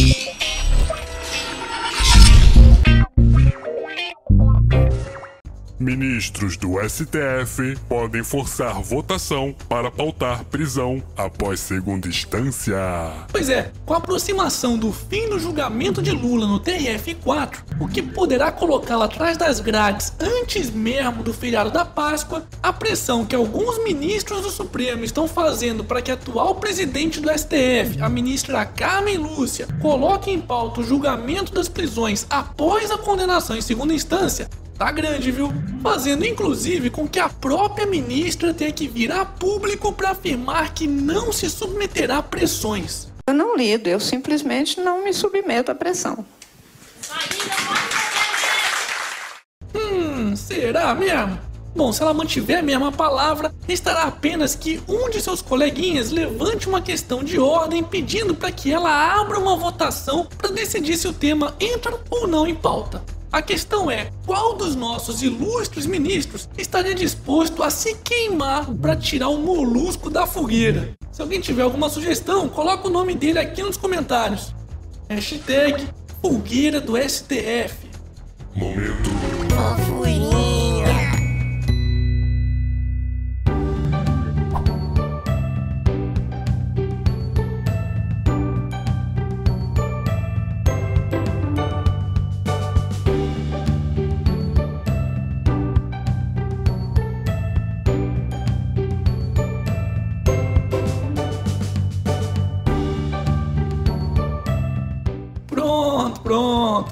Thank you. Ministros do STF podem forçar votação para pautar prisão após segunda instância. Pois é, com a aproximação do fim do julgamento de Lula no TRF4, o que poderá colocá-lo atrás das grades antes mesmo do feriado da Páscoa, a pressão que alguns ministros do Supremo estão fazendo para que a atual presidente do STF, a ministra Carmen Lúcia, coloque em pauta o julgamento das prisões após a condenação em segunda instância, tá grande, viu? Fazendo inclusive com que a própria ministra tenha que vir a público para afirmar que não se submeterá a pressões. Eu não lido, eu simplesmente não me submeto à pressão. Hum, será mesmo? Bom, se ela mantiver a mesma palavra, restará apenas que um de seus coleguinhas levante uma questão de ordem pedindo para que ela abra uma votação para decidir se o tema entra ou não em pauta. A questão é: qual dos nossos ilustres ministros estaria disposto a se queimar para tirar o molusco da fogueira? Se alguém tiver alguma sugestão, coloca o nome dele aqui nos comentários. Hashtag Fogueira do STF. Momento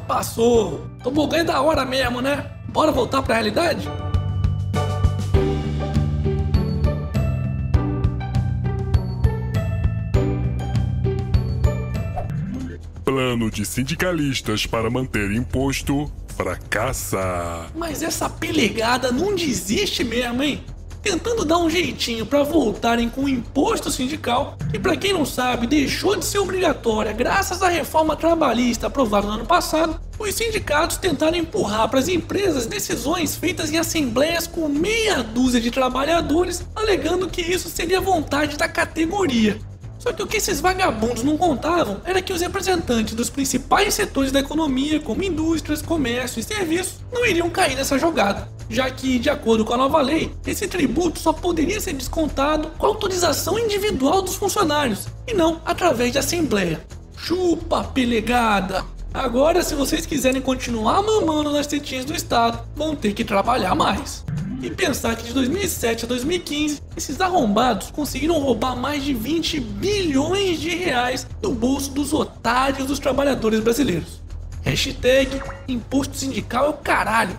passou. Tobogã é da hora mesmo, né? Bora voltar pra realidade? Plano de sindicalistas para manter imposto fracassa. Mas essa pelegada não desiste mesmo, hein? Tentando dar um jeitinho para voltarem com o imposto sindical, que para quem não sabe deixou de ser obrigatória graças à reforma trabalhista aprovada no ano passado, os sindicatos tentaram empurrar para as empresas decisões feitas em assembleias com meia dúzia de trabalhadores, alegando que isso seria vontade da categoria. Só que o que esses vagabundos não contavam era que os representantes dos principais setores da economia, como indústrias, comércio e serviços, não iriam cair nessa jogada, já que, de acordo com a nova lei, esse tributo só poderia ser descontado com autorização individual dos funcionários e não através de assembleia. Chupa, pelegada! Agora, se vocês quiserem continuar mamando nas tetinhas do Estado, vão ter que trabalhar mais. E pensar que de 2007 a 2015, esses arrombados conseguiram roubar mais de 20 bilhões de reais do bolso dos otários dos trabalhadores brasileiros. Hashtag imposto sindical é o caralho.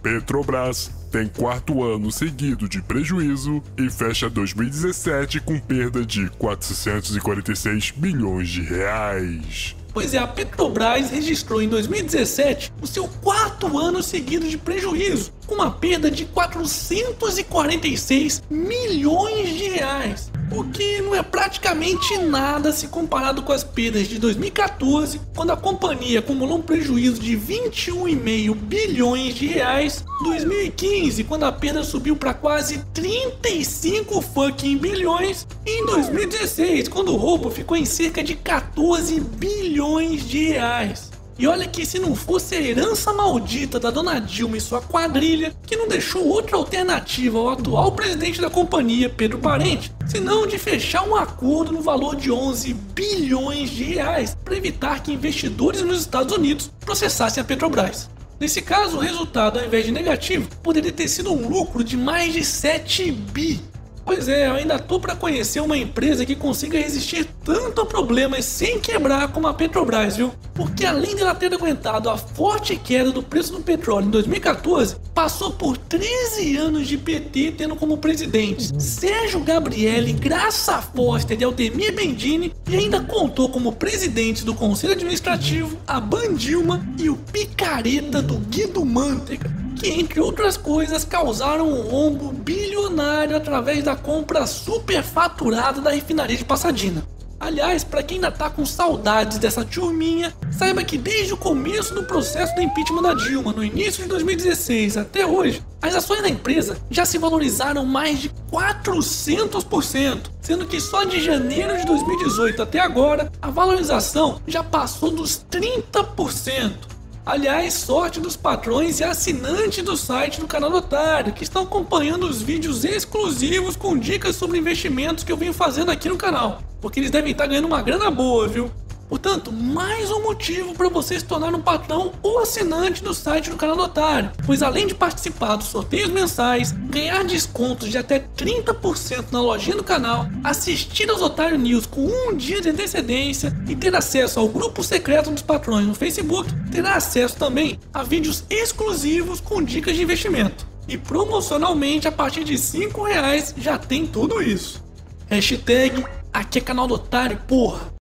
Petrobras tem quarto ano seguido de prejuízo e fecha 2017 com perda de 446 bilhões de reais. Pois é, a Petrobras registrou em 2017 o seu quarto ano seguido de prejuízo, com uma perda de 446 milhões de reais. O que não é praticamente nada se comparado com as perdas de 2014, quando a companhia acumulou um prejuízo de 21,5 bilhões de reais, 2015, quando a perda subiu para quase 35 fucking bilhões, e em 2016, quando o roubo ficou em cerca de 14 bilhões de reais. E olha que se não fosse a herança maldita da dona Dilma e sua quadrilha, que não deixou outra alternativa ao atual presidente da companhia, Pedro Parente, senão de fechar um acordo no valor de 11 bilhões de reais para evitar que investidores nos Estados Unidos processassem a Petrobras. Nesse caso, o resultado, ao invés de negativo, poderia ter sido um lucro de mais de 7 bi Pois é, eu ainda tô para conhecer uma empresa que consiga resistir tanto a problemas sem quebrar como a Petrobras, viu? Porque além de ela ter aguentado a forte queda do preço do petróleo em 2014, passou por 13 anos de PT tendo como presidentes Sérgio Gabrielli, Graça Foster e Altemir Bendini e ainda contou como presidentes do Conselho Administrativo a Bandilma e o picareta do Guido Mantega que, entre outras coisas, causaram um rombo bilionário através da compra superfaturada da refinaria de Passadina. Aliás, para quem ainda tá com saudades dessa turminha, saiba que desde o começo do processo do impeachment da Dilma, no início de 2016 até hoje, as ações da empresa já se valorizaram mais de 400%, sendo que só de janeiro de 2018 até agora, a valorização já passou dos 30%. Aliás, sorte dos patrões e assinantes do site do canal do Otário, que estão acompanhando os vídeos exclusivos com dicas sobre investimentos que eu venho fazendo aqui no canal porque eles devem estar ganhando uma grana boa, viu? Portanto, mais um motivo para você se tornar um patrão ou assinante do site do canal do Otário, pois além de participar dos sorteios mensais, ganhar descontos de até 30% na lojinha do canal, assistir aos Otário News com um dia de antecedência e ter acesso ao grupo secreto dos patrões no Facebook, terá acesso também a vídeos exclusivos com dicas de investimento. E promocionalmente a partir de 5 reais já tem tudo isso. Hashtag Aqui é canal do Otário, porra.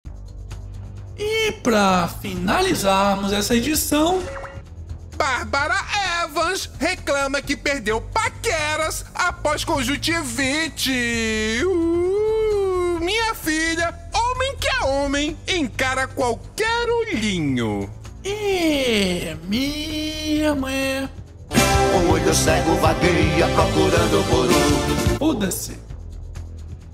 E pra finalizarmos essa edição. Bárbara Evans reclama que perdeu paqueras após conjuntivite. Uh, minha filha, homem que é homem, encara qualquer olhinho. É, minha mãe. O olho cego vagueia procurando por um. Foda-se.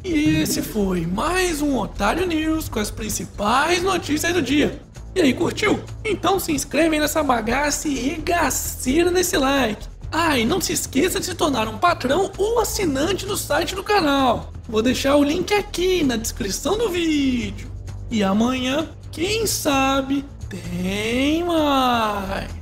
E esse foi mais um Otário News com as principais notícias do dia. E aí, curtiu? Então se inscreve nessa bagaça e regaceira nesse like. Ah, e não se esqueça de se tornar um patrão ou assinante do site do canal. Vou deixar o link aqui na descrição do vídeo. E amanhã, quem sabe, tem mais.